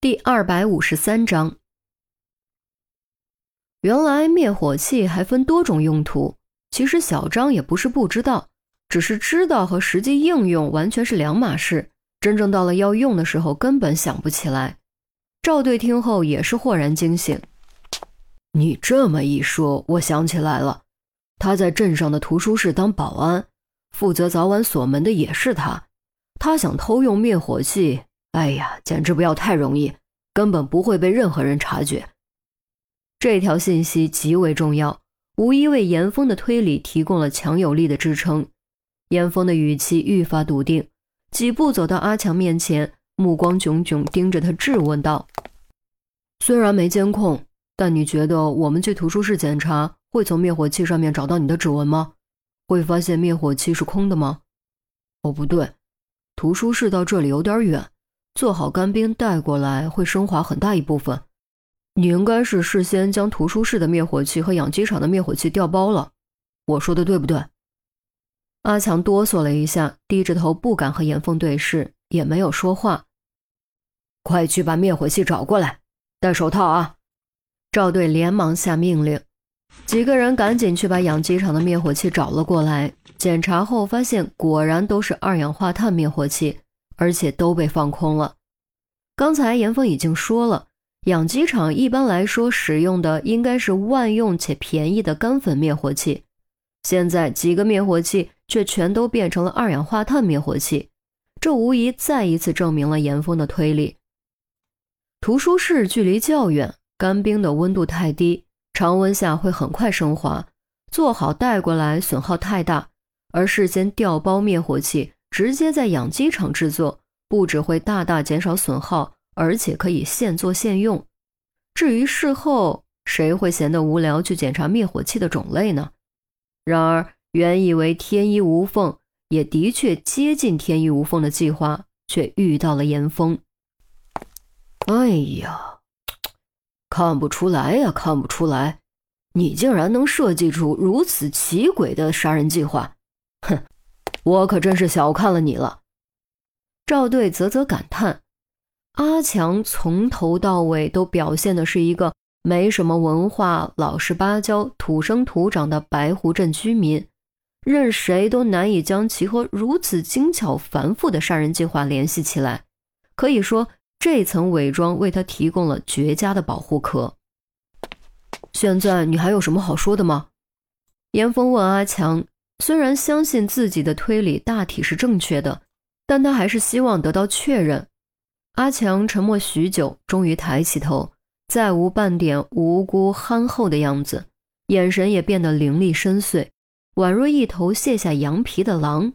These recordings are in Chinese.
第二百五十三章，原来灭火器还分多种用途。其实小张也不是不知道，只是知道和实际应用完全是两码事。真正到了要用的时候，根本想不起来。赵队听后也是豁然惊醒。你这么一说，我想起来了，他在镇上的图书室当保安，负责早晚锁门的也是他。他想偷用灭火器。哎呀，简直不要太容易，根本不会被任何人察觉。这条信息极为重要，无疑为严峰的推理提供了强有力的支撑。严峰的语气愈发笃定，几步走到阿强面前，目光炯炯盯着他，质问道：“虽然没监控，但你觉得我们去图书室检查，会从灭火器上面找到你的指纹吗？会发现灭火器是空的吗？哦，不对，图书室到这里有点远。”做好干冰带过来会升华很大一部分。你应该是事先将图书室的灭火器和养鸡场的灭火器调包了。我说的对不对？阿强哆嗦了一下，低着头不敢和严峰对视，也没有说话。快去把灭火器找过来，戴手套啊！赵队连忙下命令。几个人赶紧去把养鸡场的灭火器找了过来。检查后发现，果然都是二氧化碳灭火器。而且都被放空了。刚才严峰已经说了，养鸡场一般来说使用的应该是万用且便宜的干粉灭火器，现在几个灭火器却全都变成了二氧化碳灭火器，这无疑再一次证明了严峰的推理。图书室距离较远，干冰的温度太低，常温下会很快升华，做好带过来损耗太大，而事先调包灭火器。直接在养鸡场制作，不只会大大减少损耗，而且可以现做现用。至于事后，谁会闲得无聊去检查灭火器的种类呢？然而，原以为天衣无缝，也的确接近天衣无缝的计划，却遇到了严峰。哎呀，看不出来呀，看不出来，你竟然能设计出如此奇诡的杀人计划！我可真是小看了你了，赵队啧啧感叹。阿强从头到尾都表现的是一个没什么文化、老实巴交、土生土长的白湖镇居民，任谁都难以将其和如此精巧繁复的杀人计划联系起来。可以说，这层伪装为他提供了绝佳的保护壳。现在你还有什么好说的吗？严峰问阿强。虽然相信自己的推理大体是正确的，但他还是希望得到确认。阿强沉默许久，终于抬起头，再无半点无辜憨厚的样子，眼神也变得凌厉深邃，宛若一头卸下羊皮的狼。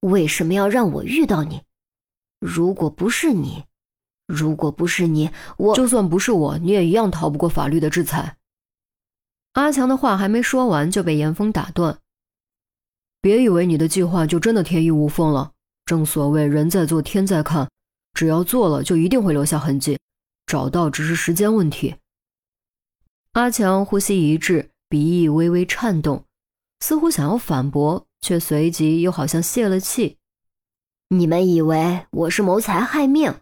为什么要让我遇到你？如果不是你，如果不是你，我就算不是我，你也一样逃不过法律的制裁。阿强的话还没说完，就被严峰打断。别以为你的计划就真的天衣无缝了。正所谓人在做天在看，只要做了就一定会留下痕迹，找到只是时间问题。阿强呼吸一滞，鼻翼微微颤动，似乎想要反驳，却随即又好像泄了气。你们以为我是谋财害命，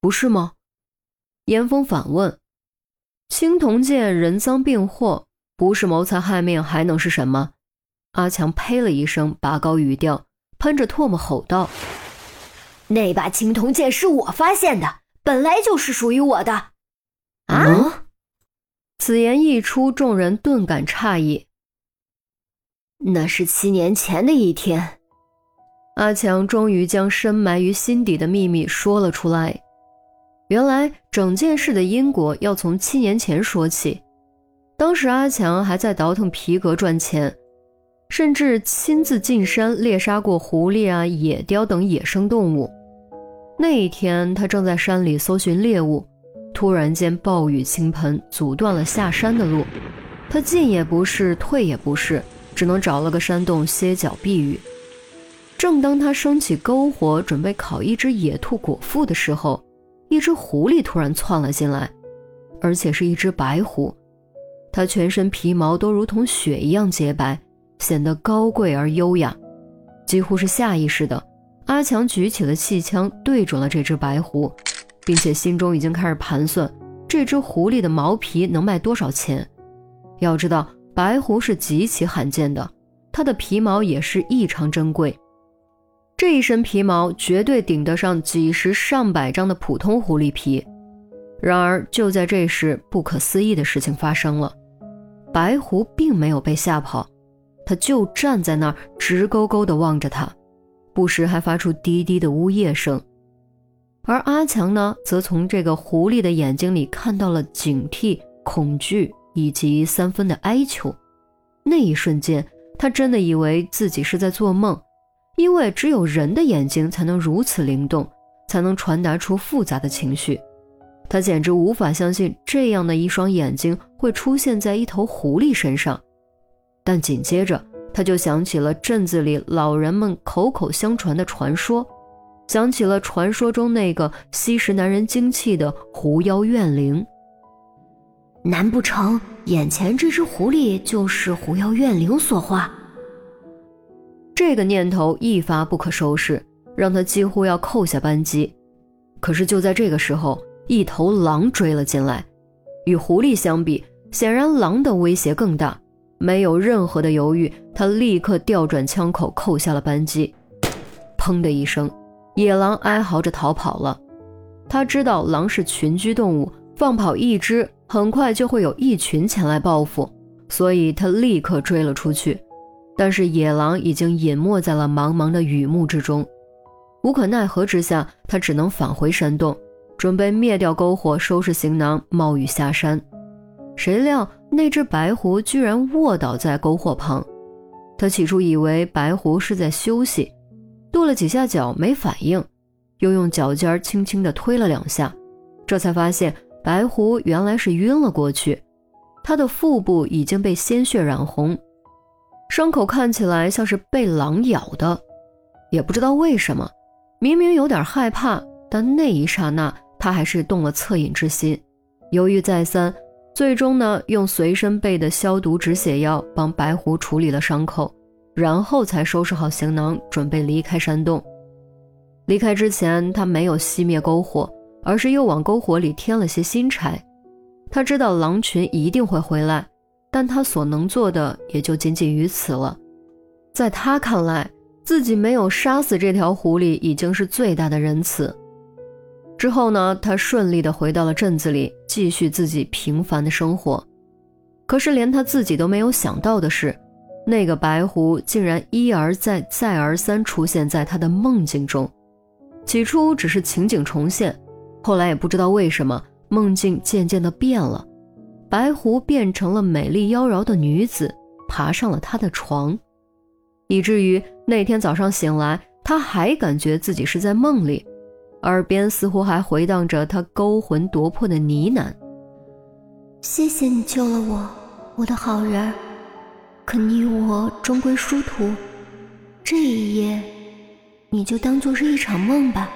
不是吗？严峰反问。青铜剑人赃并获，不是谋财害命还能是什么？阿强呸了一声，拔高语调，喷着唾沫吼道：“那把青铜剑是我发现的，本来就是属于我的。”啊！此言一出，众人顿感诧异。那是七年前的一天，阿强终于将深埋于心底的秘密说了出来。原来整件事的因果要从七年前说起，当时阿强还在倒腾皮革赚钱。甚至亲自进山猎杀过狐狸啊、野雕等野生动物。那一天，他正在山里搜寻猎物，突然间暴雨倾盆，阻断了下山的路。他进也不是，退也不是，只能找了个山洞歇脚避雨。正当他升起篝火准备烤一只野兔果腹的时候，一只狐狸突然窜了进来，而且是一只白狐。它全身皮毛都如同雪一样洁白。显得高贵而优雅，几乎是下意识的，阿强举起了气枪，对准了这只白狐。并且心中已经开始盘算这只狐狸的毛皮能卖多少钱。要知道，白狐是极其罕见的，它的皮毛也是异常珍贵。这一身皮毛绝对顶得上几十上百张的普通狐狸皮。然而，就在这时，不可思议的事情发生了：白狐并没有被吓跑，他就站在那儿，直勾勾地望着他，不时还发出低低的呜咽声。而阿强呢，则从这个狐狸的眼睛里看到了警惕、恐惧以及三分的哀求。那一瞬间，他真的以为自己是在做梦。因为只有人的眼睛才能如此灵动，才能传达出复杂的情绪。他简直无法相信这样的一双眼睛会出现在一头狐狸身上。但紧接着，他就想起了镇子里老人们口口相传的传说，想起了传说中那个吸食男人精气的狐妖怨灵。难不成眼前这只狐狸就是狐妖怨灵所化？这个念头一发不可收拾，让他几乎要扣下扳机。可是就在这个时候，一头狼追了进来。与狐狸相比，显然狼的威胁更大。没有任何的犹豫，他立刻调转枪口，扣下了扳机。砰的一声，野狼哀嚎着逃跑了。他知道狼是群居动物，放跑一只，很快就会有一群前来报复，所以他立刻追了出去。但是野狼已经隐没在了茫茫的雨幕之中，无可奈何之下，他只能返回山洞，准备灭掉篝火，收拾行囊，冒雨下山。谁料那只白狐居然卧倒在篝火旁，他起初以为白狐是在休息，跺了几下脚没反应，又用脚尖轻轻地推了两下，这才发现白狐原来是晕了过去，他的腹部已经被鲜血染红。伤口看起来像是被狼咬的，也不知道为什么，明明有点害怕，但那一刹那他还是动了恻隐之心。犹豫再三，最终呢，用随身备的消毒止血药帮白狐处理了伤口，然后才收拾好行囊，准备离开山洞。离开之前，他没有熄灭篝火，而是又往篝火里添了些新柴。他知道狼群一定会回来。但他所能做的也就仅仅于此了。在他看来，自己没有杀死这条狐狸已经是最大的仁慈。之后呢，他顺利的回到了镇子里，继续自己平凡的生活。可是，连他自己都没有想到的是，那个白狐竟然一而再、再而三出现在他的梦境中。起初只是情景重现，后来也不知道为什么，梦境渐渐的变了。白狐变成了美丽妖娆的女子，爬上了他的床，以至于那天早上醒来，他还感觉自己是在梦里，耳边似乎还回荡着他勾魂夺魄的呢喃：“谢谢你救了我，我的好人。可你我终归殊途，这一夜，你就当做是一场梦吧。”